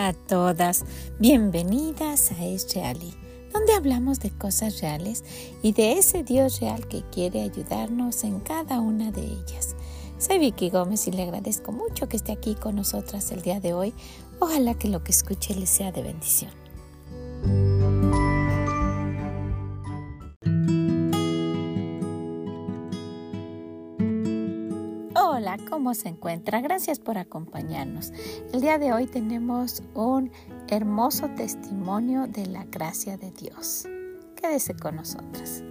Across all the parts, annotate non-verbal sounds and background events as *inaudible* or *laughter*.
A todas, bienvenidas a Es Reali, donde hablamos de cosas reales y de ese Dios real que quiere ayudarnos en cada una de ellas. Soy Vicky Gómez y le agradezco mucho que esté aquí con nosotras el día de hoy. Ojalá que lo que escuche le sea de bendición. ¿Cómo se encuentra? Gracias por acompañarnos. El día de hoy tenemos un hermoso testimonio de la gracia de Dios. Quédese con nosotras.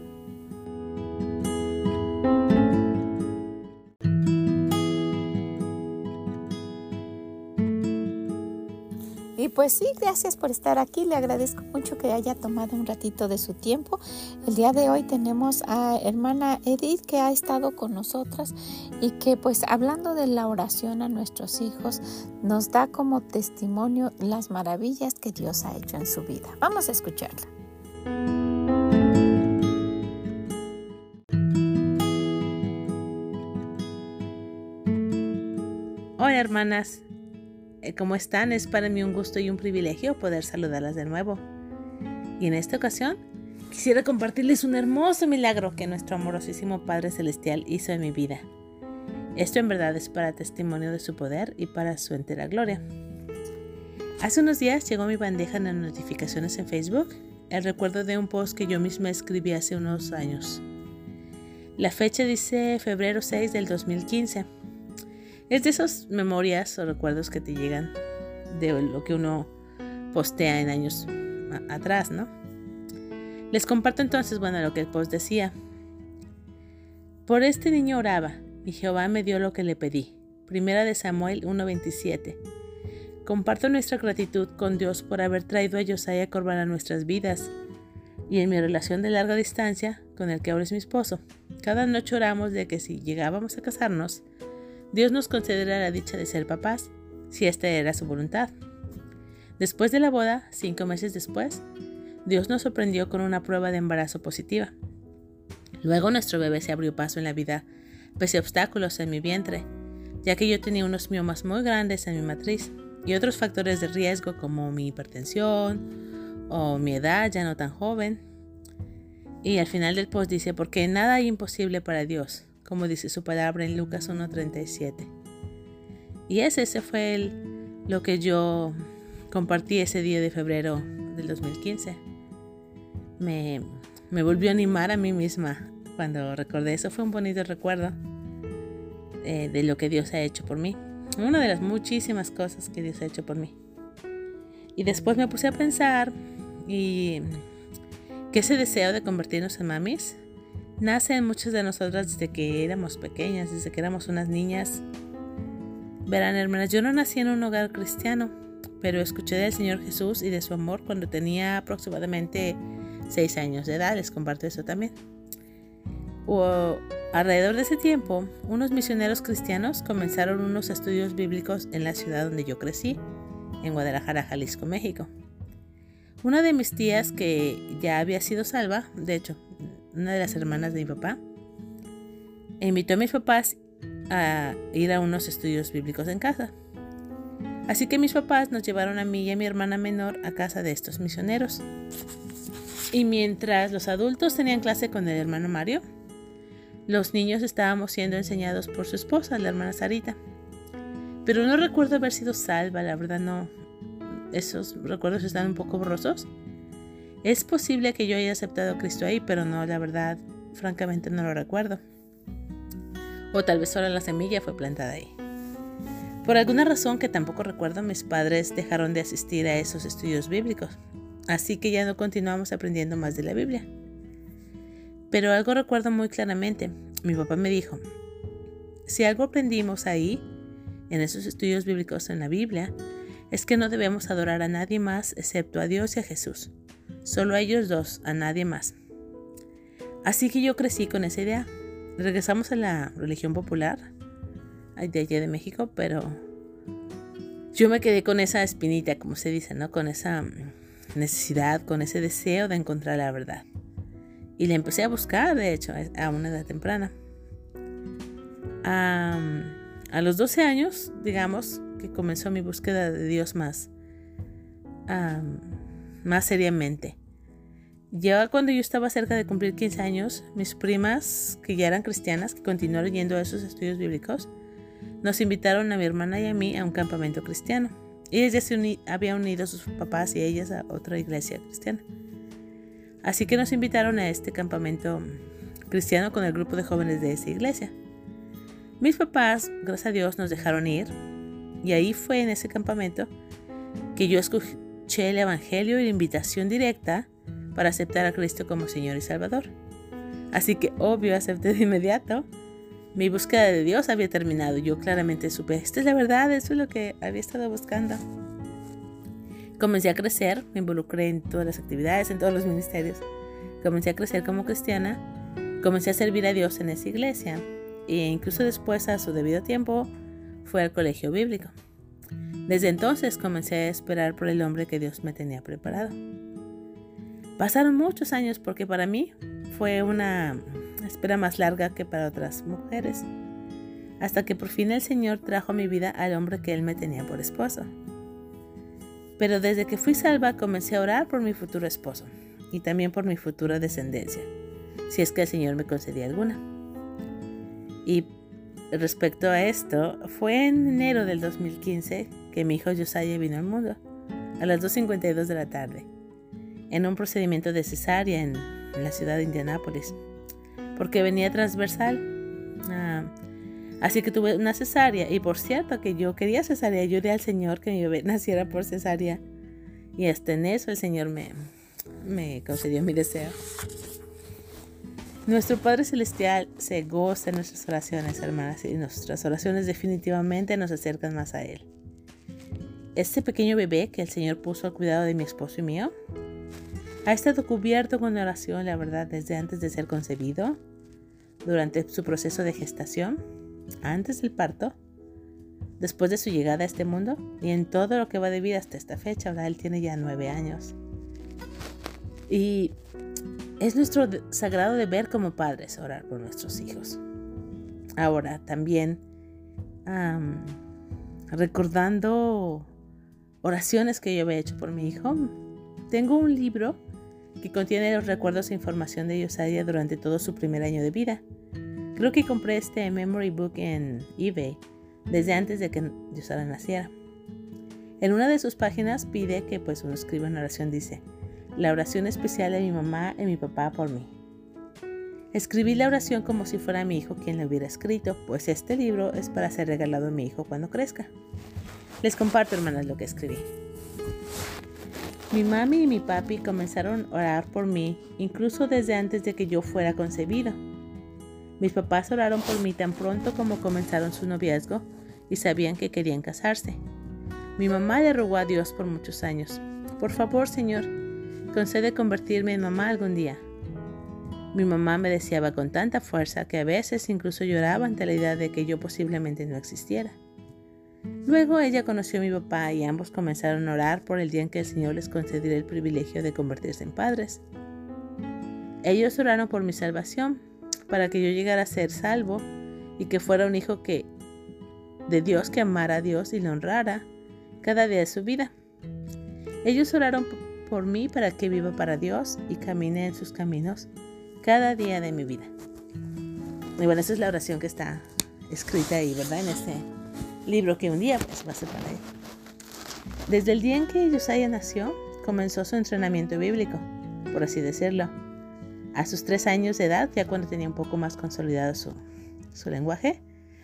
Pues sí, gracias por estar aquí. Le agradezco mucho que haya tomado un ratito de su tiempo. El día de hoy tenemos a hermana Edith que ha estado con nosotras y que pues hablando de la oración a nuestros hijos nos da como testimonio las maravillas que Dios ha hecho en su vida. Vamos a escucharla. Hola hermanas, ¿Cómo están? Es para mí un gusto y un privilegio poder saludarlas de nuevo. Y en esta ocasión quisiera compartirles un hermoso milagro que nuestro amorosísimo Padre Celestial hizo en mi vida. Esto en verdad es para testimonio de su poder y para su entera gloria. Hace unos días llegó mi bandeja en las notificaciones en Facebook el recuerdo de un post que yo misma escribí hace unos años. La fecha dice febrero 6 del 2015 es de esas memorias o recuerdos que te llegan de lo que uno postea en años atrás, ¿no? Les comparto entonces, bueno, lo que el post decía. Por este niño oraba, y Jehová me dio lo que le pedí. Primera de Samuel 1.27. Comparto nuestra gratitud con Dios por haber traído a Josiah Corban a nuestras vidas y en mi relación de larga distancia con el que ahora es mi esposo. Cada noche oramos de que si llegábamos a casarnos, Dios nos concederá la dicha de ser papás, si esta era su voluntad. Después de la boda, cinco meses después, Dios nos sorprendió con una prueba de embarazo positiva. Luego nuestro bebé se abrió paso en la vida, pese a obstáculos en mi vientre, ya que yo tenía unos miomas muy grandes en mi matriz y otros factores de riesgo como mi hipertensión o mi edad ya no tan joven. Y al final del post dice, porque nada hay imposible para Dios como dice su palabra en Lucas 1.37. Y ese, ese fue el, lo que yo compartí ese día de febrero del 2015. Me, me volvió a animar a mí misma cuando recordé eso. Fue un bonito recuerdo eh, de lo que Dios ha hecho por mí. Una de las muchísimas cosas que Dios ha hecho por mí. Y después me puse a pensar y que ese deseo de convertirnos en mamis nace en muchas de nosotras desde que éramos pequeñas, desde que éramos unas niñas. Verán, hermanas, yo no nací en un hogar cristiano, pero escuché del Señor Jesús y de su amor cuando tenía aproximadamente seis años de edad. Les comparto eso también. O, alrededor de ese tiempo, unos misioneros cristianos comenzaron unos estudios bíblicos en la ciudad donde yo crecí, en Guadalajara, Jalisco, México. Una de mis tías, que ya había sido salva, de hecho, una de las hermanas de mi papá, invitó a mis papás a ir a unos estudios bíblicos en casa. Así que mis papás nos llevaron a mí y a mi hermana menor a casa de estos misioneros. Y mientras los adultos tenían clase con el hermano Mario, los niños estábamos siendo enseñados por su esposa, la hermana Sarita. Pero no recuerdo haber sido salva, la verdad no. Esos recuerdos están un poco borrosos. Es posible que yo haya aceptado a Cristo ahí, pero no, la verdad, francamente no lo recuerdo. O tal vez solo la semilla fue plantada ahí. Por alguna razón que tampoco recuerdo, mis padres dejaron de asistir a esos estudios bíblicos, así que ya no continuamos aprendiendo más de la Biblia. Pero algo recuerdo muy claramente. Mi papá me dijo, si algo aprendimos ahí, en esos estudios bíblicos en la Biblia, es que no debemos adorar a nadie más excepto a Dios y a Jesús. Solo a ellos dos, a nadie más. Así que yo crecí con esa idea. Regresamos a la religión popular de allá de México, pero yo me quedé con esa espinita, como se dice, ¿no? Con esa necesidad, con ese deseo de encontrar la verdad. Y la empecé a buscar, de hecho, a una edad temprana. a los 12 años, digamos, que comenzó mi búsqueda de Dios más, más seriamente. Ya cuando yo estaba cerca de cumplir 15 años, mis primas, que ya eran cristianas, que continuaron yendo a esos estudios bíblicos, nos invitaron a mi hermana y a mí a un campamento cristiano. Ellas ya se habían unido a sus papás y ellas a otra iglesia cristiana. Así que nos invitaron a este campamento cristiano con el grupo de jóvenes de esa iglesia. Mis papás, gracias a Dios, nos dejaron ir y ahí fue en ese campamento que yo escuché el Evangelio y la invitación directa para aceptar a Cristo como Señor y Salvador. Así que obvio acepté de inmediato. Mi búsqueda de Dios había terminado. Yo claramente supe, esta es la verdad, eso es lo que había estado buscando. Comencé a crecer, me involucré en todas las actividades, en todos los ministerios. Comencé a crecer como cristiana, comencé a servir a Dios en esa iglesia e incluso después a su debido tiempo fue al colegio bíblico. Desde entonces comencé a esperar por el hombre que Dios me tenía preparado. Pasaron muchos años porque para mí fue una espera más larga que para otras mujeres, hasta que por fin el Señor trajo a mi vida al hombre que Él me tenía por esposo. Pero desde que fui salva comencé a orar por mi futuro esposo y también por mi futura descendencia, si es que el Señor me concedía alguna. Y respecto a esto, fue en enero del 2015 que mi hijo Josiah vino al mundo, a las 2.52 de la tarde, en un procedimiento de cesárea en, la ciudad de Indianápolis, porque venía transversal. Ah, así que tuve una cesárea, y por cierto que yo quería cesárea, yo al Señor que mi bebé *laughs* naciera por cesárea, y hasta en eso el Señor me, me concedió mi deseo. Nuestro Padre Celestial se goza en nuestras oraciones, hermanas, y nuestras oraciones definitivamente nos acercan más a Él. Este pequeño bebé que el Señor puso al cuidado de mi esposo y mío ha estado cubierto con oración, la verdad, desde antes de ser concebido, durante su proceso de gestación, antes del parto, después de su llegada a este mundo y en todo lo que va de vida hasta esta fecha. Ahora él tiene ya nueve años. Y es nuestro sagrado deber como padres orar por nuestros hijos. Ahora también recordando oraciones que yo había hecho por mi hijo, tengo un libro que contiene los recuerdos e información de Yosadia durante todo su primer año de vida. Creo que compré este memory book en eBay desde antes de que Yosadia naciera. En una de sus páginas pide que pues uno escriba una oración, dice, la oración especial de mi mamá y mi papá por mí. Escribí la oración como si fuera mi hijo quien la hubiera escrito, pues este libro es para ser regalado a mi hijo cuando crezca. Les comparto, hermanas, lo que escribí. Mi mami y mi papi comenzaron a orar por mí, incluso desde antes de que yo fuera concebido. Mis papás oraron por mí tan pronto como comenzaron su noviazgo y sabían que querían casarse. Mi mamá le rogó a Dios por muchos años. Por favor, Señor, concede convertirme en mamá algún día. Mi mamá me deseaba con tanta fuerza que a veces incluso lloraba ante la idea de que yo posiblemente no existiera. Luego ella conoció a mi papá y ambos comenzaron a orar por el día en que el Señor les concediera el privilegio de convertirse en padres. Ellos oraron por mi salvación, para que yo llegara a ser salvo y que fuera un hijo que de Dios que amara a Dios y le honrara cada día de su vida. Ellos oraron por mí para que viva para Dios y camine en sus caminos cada día de mi vida. Y bueno, esa es la oración que está escrita ahí, ¿verdad? En este libro que un día pues, va a ser para él. Desde el día en que Josiah nació, comenzó su entrenamiento bíblico, por así decirlo. A sus tres años de edad, ya cuando tenía un poco más consolidado su, su lenguaje,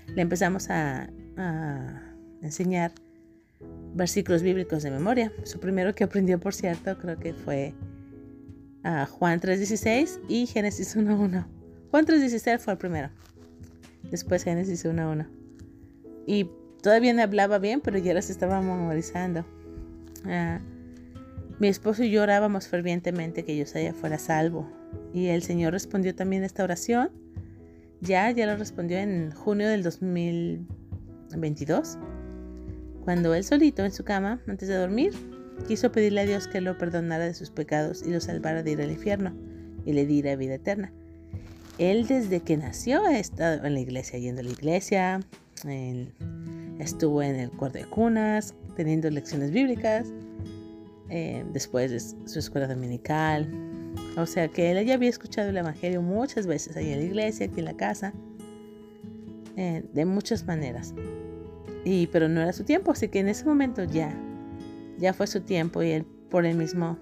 le empezamos a, enseñar versículos bíblicos de memoria. Su primero que aprendió, por cierto, creo que fue a Juan 3.16 y Génesis 1.1. Juan 3.16 fue el primero. Después Génesis 1.1. Y todavía no hablaba bien, pero ya las estaba memorizando. Ah, mi esposo y yo orábamos fervientemente que Josiah fuera salvo. Y el Señor respondió también esta oración. Ya, ya lo respondió en junio del 2022 cuando él solito en su cama, antes de dormir, quiso pedirle a Dios que lo perdonara de sus pecados y lo salvara de ir al infierno y le diera vida eterna. Él desde que nació ha estado en la iglesia, yendo a la iglesia, estuvo en el cuarto de cunas, teniendo lecciones bíblicas. eh, después de su escuela dominical. O sea que él ya había escuchado el Evangelio muchas veces ahí en la iglesia, aquí en la casa, eh, de muchas maneras. Y, pero no era su tiempo, así que en ese momento ya, ya fue su tiempo y él por él mismo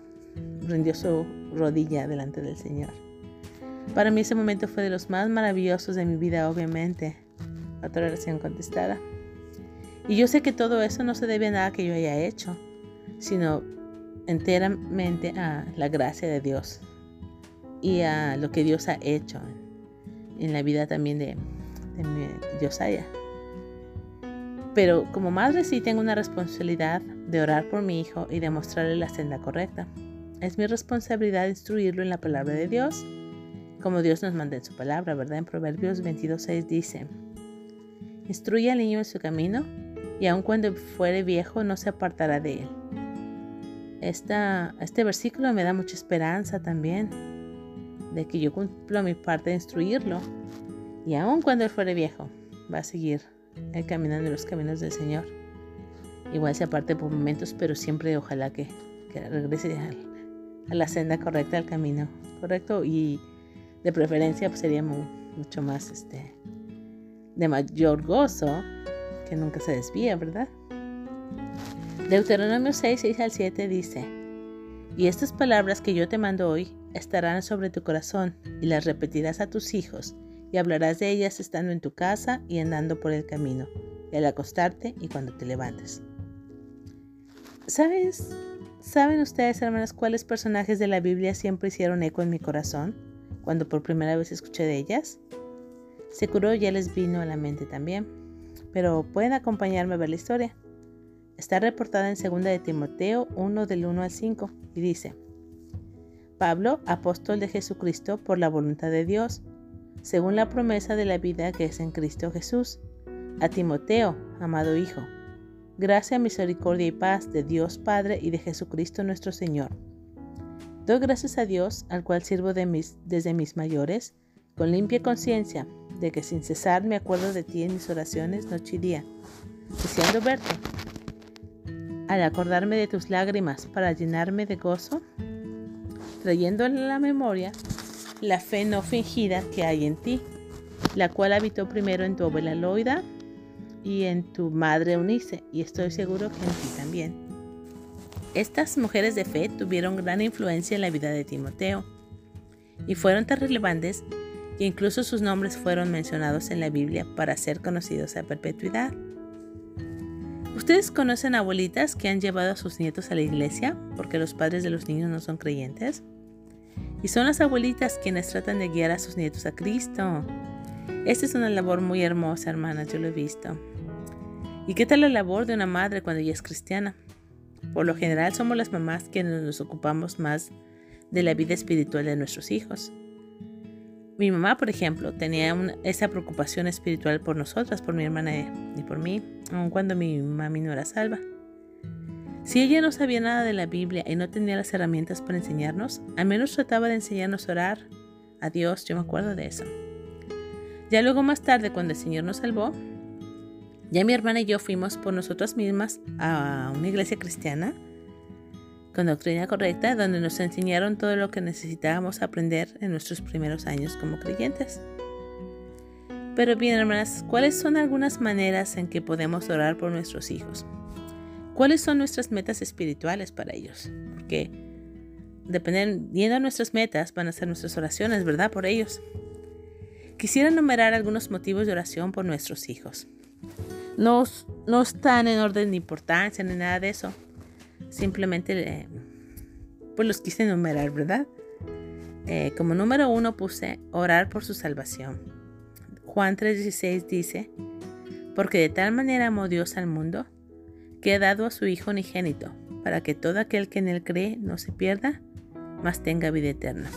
rindió su rodilla delante del Señor. Para mí ese momento fue de los más maravillosos de mi vida, obviamente. Otra oración contestada. Y yo sé que todo eso no se debe a nada que yo haya hecho, sino enteramente a la gracia de Dios y a lo que Dios ha hecho en la vida también de, de Josiah. Pero como madre sí tengo una responsabilidad de orar por mi hijo y de mostrarle la senda correcta. Es mi responsabilidad instruirlo en la palabra de Dios, como Dios nos manda en su palabra, ¿verdad? En Proverbios 22.6 dice, Instruye al niño en su camino, y aun cuando fuere viejo no se apartará de él. Esta, este versículo me da mucha esperanza también, de que yo cumplo mi parte de instruirlo, y aun cuando él fuere viejo, va a seguir el caminando en los caminos del Señor. Igual se aparte por momentos, pero siempre ojalá que, regrese a, la senda correcta, al camino correcto y de preferencia pues, sería mucho más este, de mayor gozo que nunca se desvía, ¿verdad? Deuteronomio 6, 6 al 7 dice, Y estas palabras que yo te mando hoy estarán sobre tu corazón y las repetirás a tus hijos y hablarás de ellas estando en tu casa y andando por el camino, y al acostarte y cuando te levantes. ¿Sabes? ¿Saben ustedes, hermanas, cuáles personajes de la Biblia siempre hicieron eco en mi corazón cuando por primera vez escuché de ellas? Seguro ya les vino a la mente también, pero pueden acompañarme a ver la historia. Está reportada en 2 de Timoteo 1 del 1 al 5 y dice, Pablo, apóstol de Jesucristo por la voluntad de Dios, según la promesa de la vida que es en Cristo Jesús. A Timoteo, amado Hijo, gracia, misericordia y paz de Dios Padre y de Jesucristo nuestro Señor. Doy gracias a Dios, al cual sirvo desde mis mayores, con limpia conciencia, de que sin cesar me acuerdo de ti en mis oraciones noche y día, deseando verte. Al acordarme de tus lágrimas para llenarme de gozo, trayendo en la memoria la fe no fingida que hay en ti, la cual habitó primero en tu abuela Loida y en tu madre Eunice, y estoy seguro que en ti también. Estas mujeres de fe tuvieron gran influencia en la vida de Timoteo y fueron tan relevantes incluso sus nombres fueron mencionados en la Biblia para ser conocidos a perpetuidad. ¿Ustedes conocen abuelitas que han llevado a sus nietos a la iglesia porque los padres de los niños no son creyentes? Y son las abuelitas quienes tratan de guiar a sus nietos a Cristo. Esta es una labor muy hermosa, hermanas, yo lo he visto. ¿Y qué tal la labor de una madre cuando ella es cristiana? Por lo general somos las mamás quienes nos ocupamos más de la vida espiritual de nuestros hijos. Mi mamá, por ejemplo, tenía esa preocupación espiritual por nosotras, por mi hermana y por mí, aun cuando mi mami no era salva. Si ella no sabía nada de la Biblia y no tenía las herramientas para enseñarnos, al menos trataba de enseñarnos a orar a Dios, yo me acuerdo de eso. Ya luego más tarde, cuando el Señor nos salvó, ya mi hermana y yo fuimos por nosotras mismas a una iglesia cristiana con doctrina correcta, donde nos enseñaron todo lo que necesitábamos aprender en nuestros primeros años como creyentes. Pero bien, hermanas, ¿cuáles son algunas maneras en que podemos orar por nuestros hijos? ¿Cuáles son nuestras metas espirituales para ellos? Porque dependiendo de nuestras metas van a ser nuestras oraciones, ¿verdad? Por ellos. Quisiera enumerar algunos motivos de oración por nuestros hijos. No, no están en orden de importancia ni nada de eso. Simplemente eh, pues los quise enumerar, ¿verdad? Eh, como número uno puse orar por su salvación. Juan 3:16 dice, porque de tal manera amó Dios al mundo, que ha dado a su Hijo unigénito, para que todo aquel que en él cree no se pierda, mas tenga vida eterna.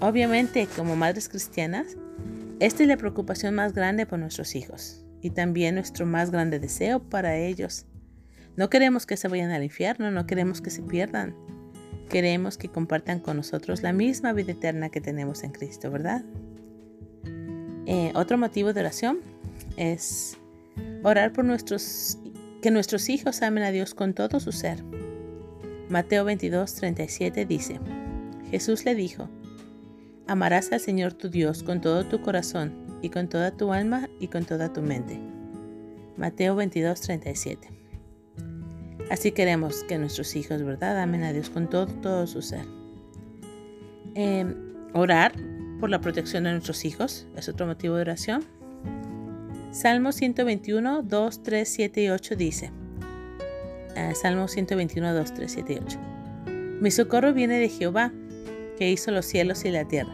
Obviamente, como madres cristianas, esta es la preocupación más grande por nuestros hijos y también nuestro más grande deseo para ellos. No queremos que se vayan al infierno, no queremos que se pierdan. Queremos que compartan con nosotros la misma vida eterna que tenemos en Cristo, ¿verdad? Eh, otro motivo de oración es orar por nuestros que nuestros hijos amen a Dios con todo su ser. Mateo 22, 37 dice, Jesús le dijo, Amarás al Señor tu Dios con todo tu corazón y con toda tu alma y con toda tu mente. Mateo 22, 37. Así queremos que nuestros hijos, ¿verdad? Amen a Dios con todo, todo su ser. Em, orar por la protección de nuestros hijos es otro motivo de oración. Salmo 121, 2, 3, 7 y 8 dice. Uh, Salmo 121, 2, 3, 7 y 8. Mi socorro viene de Jehová, que hizo los cielos y la tierra.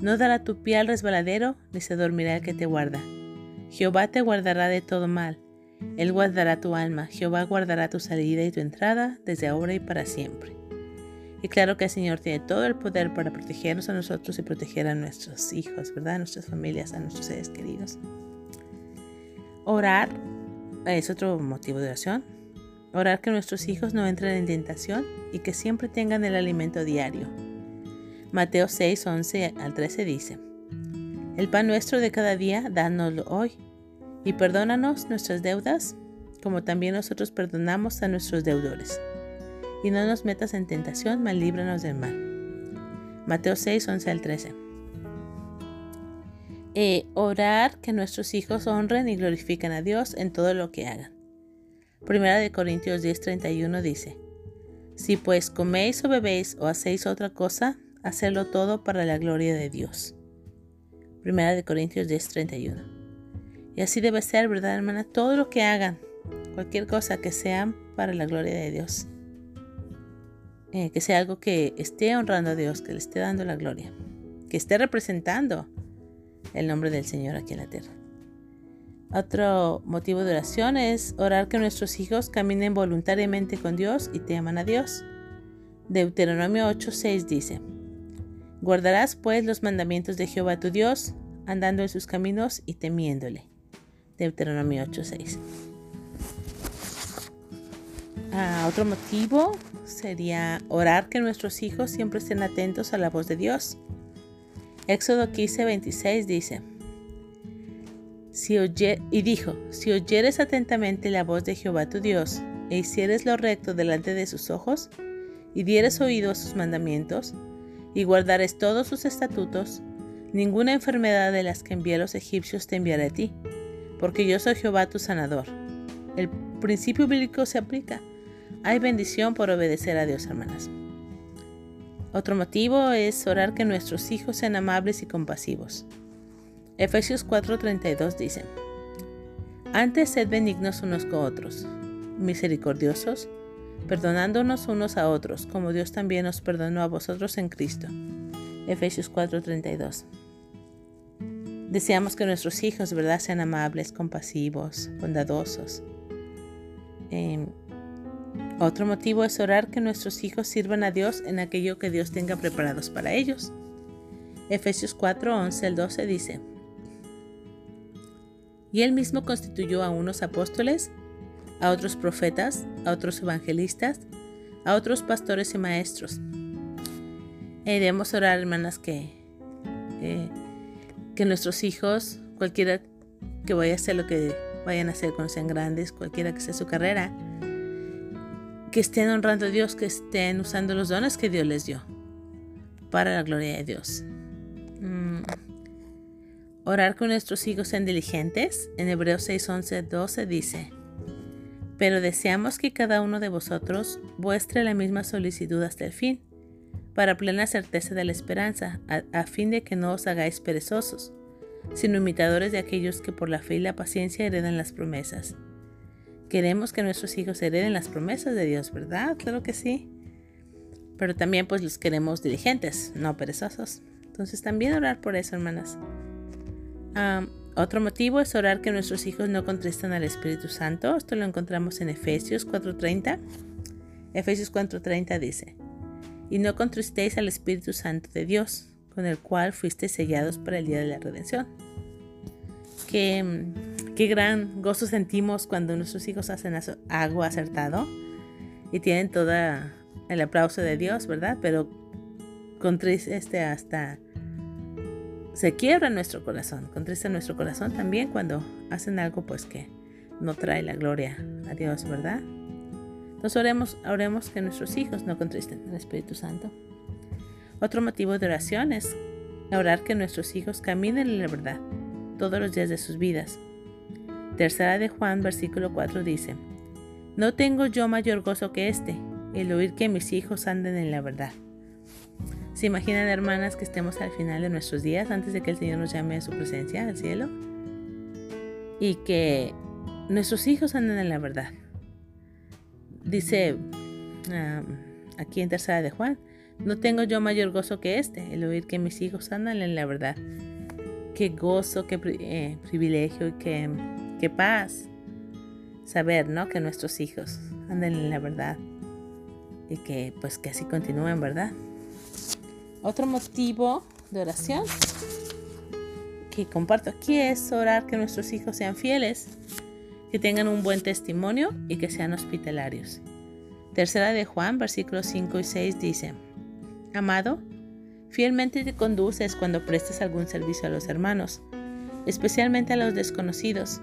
No dará tu pie al resbaladero, ni se dormirá el que te guarda. Jehová te guardará de todo mal. Él guardará tu alma. Jehová guardará tu salida y tu entrada desde ahora y para siempre. Y claro que el Señor tiene todo el poder para protegernos a nosotros y proteger a nuestros hijos, ¿verdad? A nuestras familias, a nuestros seres queridos. Orar es otro motivo de oración. Orar que nuestros hijos no entren en tentación y que siempre tengan el alimento diario. Mateo 6, 11 al 13 dice, El pan nuestro de cada día, dánoslo hoy, y perdónanos nuestras deudas, como también nosotros perdonamos a nuestros deudores. Y no nos metas en tentación, mas líbranos del mal. Mateo 6, 11 al 13. Eh, orar que nuestros hijos honren y glorifiquen a Dios en todo lo que hagan. Primera de Corintios 10:31 dice, Si pues coméis o bebéis o hacéis otra cosa, hacedlo todo para la gloria de Dios. Primera de Corintios 10:31. Y así debe ser, ¿verdad, hermana? Todo lo que hagan, cualquier cosa que sea para la gloria de Dios. Eh, que sea algo que esté honrando a Dios, que le esté dando la gloria, que esté representando el nombre del Señor aquí en la tierra. Otro motivo de oración es orar que nuestros hijos caminen voluntariamente con Dios y teman a Dios. Deuteronomio 8:6 dice, Guardarás pues los mandamientos de Jehová tu Dios, andando en sus caminos y temiéndole. Deuteronomio 8:6. Ah, otro motivo sería orar que nuestros hijos siempre estén atentos a la voz de Dios. Éxodo 15, 26 dice, si y dijo, si oyeres atentamente la voz de Jehová tu Dios, e hicieres lo recto delante de sus ojos, y dieres oído a sus mandamientos, y guardares todos sus estatutos, ninguna enfermedad de las que envié a los egipcios te enviaré a ti, porque yo soy Jehová tu sanador. El principio bíblico se aplica. Hay bendición por obedecer a Dios, hermanas. Otro motivo es orar que nuestros hijos sean amables y compasivos. Efesios 4:32 dice, Antes sed benignos unos con otros, misericordiosos, perdonándonos unos a otros, como Dios también nos perdonó a vosotros en Cristo. Efesios 4:32. Deseamos que nuestros hijos, ¿verdad?, sean amables, compasivos, bondadosos. Eh, otro motivo es orar que nuestros hijos sirvan a Dios en aquello que Dios tenga preparados para ellos. Efesios 4, 11 al 12 dice, Y él mismo constituyó a unos apóstoles, a otros profetas, a otros evangelistas, a otros pastores y maestros. Y debemos orar, hermanas, que, eh, que nuestros hijos, cualquiera que vaya a hacer lo que vayan a hacer cuando sean grandes, cualquiera que sea su carrera, que estén honrando a Dios, que estén usando los dones que Dios les dio para la gloria de Dios. Mm. Orar con nuestros hijos sean diligentes. En Hebreos 6, 11, 12 dice, pero deseamos que cada uno de vosotros muestre la misma solicitud hasta el fin, para plena certeza de la esperanza, a, fin de que no os hagáis perezosos, sino imitadores de aquellos que por la fe y la paciencia heredan las promesas. Queremos que nuestros hijos hereden las promesas de Dios, ¿verdad? Claro que sí. Pero también pues los queremos diligentes, no perezosos. Entonces también orar por eso, hermanas. otro motivo es orar que nuestros hijos no contristan al Espíritu Santo. Esto lo encontramos en Efesios 4.30. Efesios 4.30 dice, y no contristéis al Espíritu Santo de Dios, con el cual fuisteis sellados para el día de la redención. Qué gran gozo sentimos cuando nuestros hijos hacen algo acertado y tienen todo el aplauso de Dios, ¿verdad? Pero con este hasta se quiebra nuestro corazón, contrista nuestro corazón también cuando hacen algo pues que no trae la gloria a Dios, ¿verdad? Entonces oremos, oremos que nuestros hijos no contristen al Espíritu Santo. Otro motivo de oración es orar que nuestros hijos caminen en la verdad todos los días de sus vidas. Tercera de Juan, versículo 4 dice, No tengo yo mayor gozo que este, el oír que mis hijos anden en la verdad. ¿Se imaginan, hermanas, que estemos al final de nuestros días antes de que el Señor nos llame a su presencia al cielo? Y que nuestros hijos anden en la verdad. Dice aquí en tercera de Juan, no tengo yo mayor gozo que este, el oír que mis hijos andan en la verdad. Qué gozo, qué eh, privilegio y qué, qué paz saber, ¿no? Que nuestros hijos anden en la verdad y que pues que así continúen, ¿verdad? Otro motivo de oración que comparto aquí es orar que nuestros hijos sean fieles, que tengan un buen testimonio y que sean hospitalarios. Tercera de Juan, versículos 5 y 6 dice, Amado, fielmente te conduces cuando prestes algún servicio a los hermanos, especialmente a los desconocidos,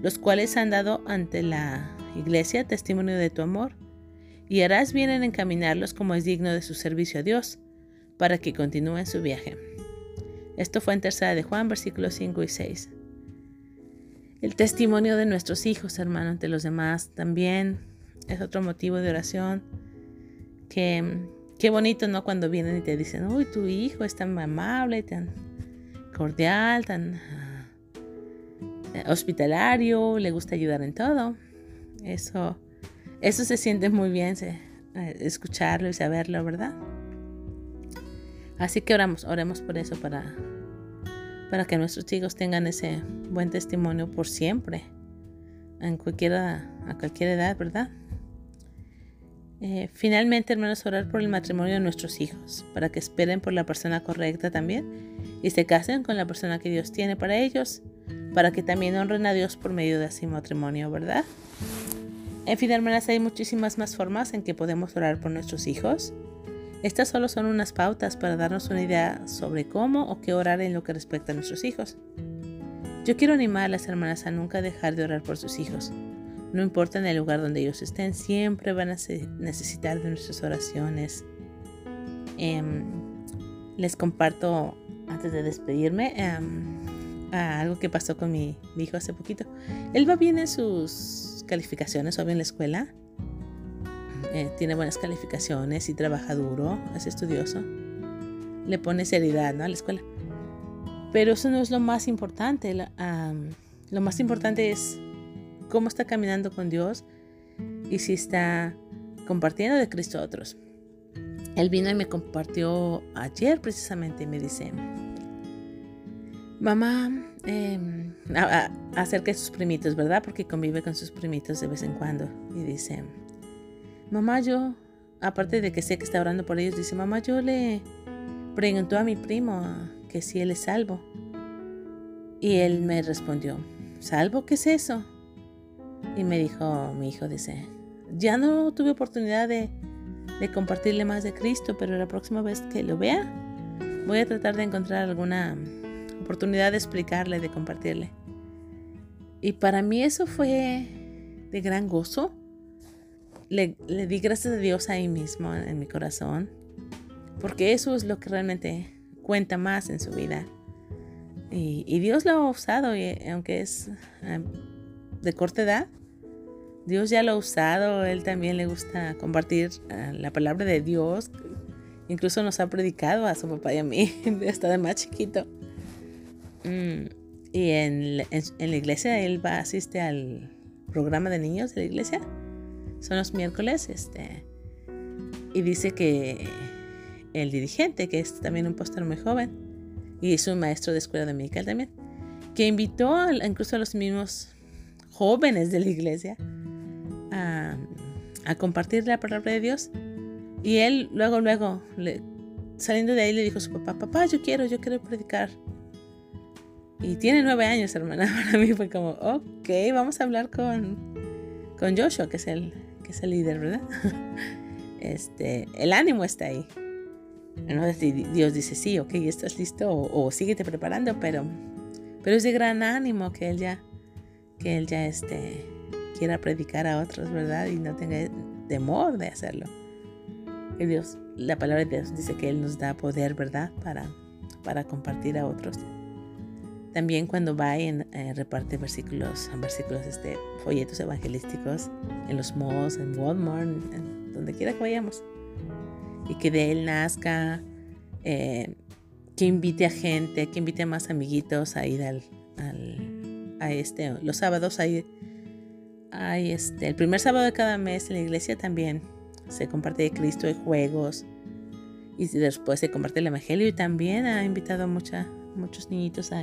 los cuales han dado ante la iglesia testimonio de tu amor, y harás bien en encaminarlos como es digno de su servicio a Dios para que continúen su viaje. Esto fue en tercera de Juan, versículos 5 y 6. El testimonio de nuestros hijos, hermano, ante los demás también es otro motivo de oración. Que qué bonito, ¿no? Cuando vienen y te dicen, uy, tu hijo es tan amable, tan cordial, tan ah, hospitalario, le gusta ayudar en todo. Eso, eso se siente muy bien, eh, escucharlo y saberlo, ¿verdad? Así que oramos, oremos por eso, para, para que nuestros hijos tengan ese buen testimonio por siempre, en cualquiera, a cualquier edad, ¿verdad? Eh, finalmente, hermanos, orar por el matrimonio de nuestros hijos, para que esperen por la persona correcta también y se casen con la persona que Dios tiene para ellos, para que también honren a Dios por medio de ese matrimonio, ¿verdad? En fin, hermanas, hay muchísimas más formas en que podemos orar por nuestros hijos. Estas solo son unas pautas para darnos una idea sobre cómo o qué orar en lo que respecta a nuestros hijos. Yo quiero animar a las hermanas a nunca dejar de orar por sus hijos. No importa en el lugar donde ellos estén, siempre van a necesitar de nuestras oraciones. Em, les comparto, antes de despedirme, em, algo que pasó con mi, hijo hace poquito. Él va bien en sus calificaciones, obvio en la escuela. Eh, tiene buenas calificaciones y trabaja duro, es estudioso, le pone seriedad ¿no? a la escuela. Pero eso no es lo más importante. lo más importante es cómo está caminando con Dios y si está compartiendo de Cristo a otros. Él vino y me compartió ayer precisamente y me dice, mamá, eh, acerca de sus primitos, ¿verdad? Porque convive con sus primitos de vez en cuando. Y dice, Mamá, yo, aparte de que sé que está orando por ellos, dice, mamá, yo le preguntó a mi primo que si él es salvo. Y él me respondió, ¿salvo? ¿Qué es eso? Y me dijo, mi hijo dice, ya no tuve oportunidad de, de compartirle más de Cristo, pero la próxima vez que lo vea, voy a tratar de encontrar alguna oportunidad de explicarle, de compartirle. Y para mí eso fue de gran gozo le, di gracias a Dios ahí mismo en mi corazón, porque eso es lo que realmente cuenta más en su vida. Y, Dios lo ha usado, y aunque es em, de corta edad, Dios ya lo ha usado, Él también le gusta compartir eh, la palabra de Dios. Incluso nos ha predicado a su papá y a mí, *laughs* hasta de más chiquito. Mm, y en, en, la iglesia él va, asiste al programa de niños de la iglesia son los miércoles, este, y dice que el dirigente, que es también un pastor muy joven, y es un maestro de escuela dominical también, que invitó incluso a los mismos jóvenes de la iglesia a, compartir la palabra de Dios. Y él luego, luego, saliendo de ahí, le dijo a su papá, papá, yo quiero, yo quiero predicar. Y tiene nueve años, hermana. *laughs* Para mí fue como, ok, vamos a hablar con, con Joshua, que es el, que es el líder, ¿verdad? *laughs* Este, el ánimo está ahí. ¿no? Dios dice, sí, ok, estás listo o, o síguete preparando, pero, pero es de gran ánimo que Él ya, que él ya este, quiera predicar a otros, ¿verdad? Y no tenga temor de hacerlo. Que Dios, la palabra de Dios dice que Él nos da poder, ¿verdad? Para, para compartir a otros. También cuando va y eh, reparte versículos, versículos, este, folletos evangelísticos en los malls, en Walmart, en, donde quiera que vayamos. Y que de Él nazca, eh, que invite a gente, que invite a más amiguitos a ir al, a este, los sábados hay, hay este, el primer sábado de cada mes en la iglesia también se comparte de Cristo, hay juegos y después se comparte el Evangelio y también ha invitado a mucha, muchos niñitos a,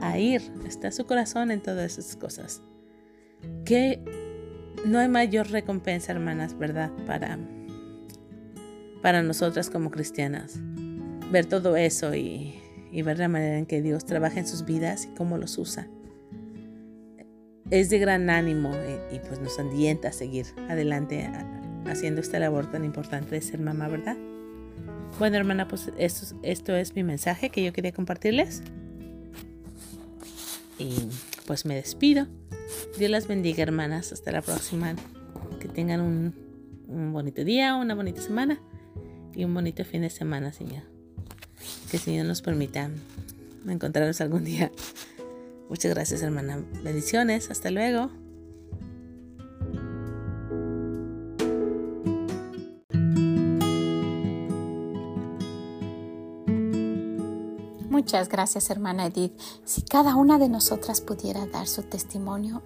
a ir, está su corazón en todas esas cosas. Que no hay mayor recompensa, hermanas, ¿verdad? Para, para nosotras como cristianas. Ver todo eso y, ver la manera en que Dios trabaja en sus vidas y cómo los usa es de gran ánimo y, pues nos alienta a seguir adelante haciendo esta labor tan importante de ser mamá, ¿verdad? Bueno, hermana, pues esto es mi mensaje que yo quería compartirles. Y pues me despido. Dios las bendiga, hermanas. Hasta la próxima. Que tengan un, bonito día, una bonita semana y un bonito fin de semana, Señor. Que el Señor nos permita encontrarnos algún día Muchas gracias, hermana. Bendiciones. Hasta luego. Muchas gracias, hermana Edith. Si cada una de nosotras pudiera dar su testimonio,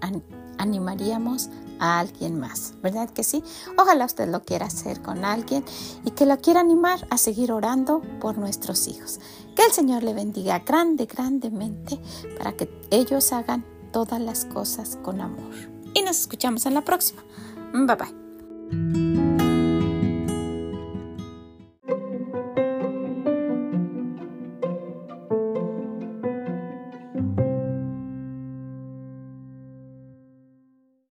animaríamos a alguien más, ¿verdad que sí? Ojalá usted lo quiera hacer con alguien y que lo quiera animar a seguir orando por nuestros hijos. Que el Señor le bendiga grande, grandemente para que ellos hagan todas las cosas con amor. Y nos escuchamos en la próxima. Bye bye.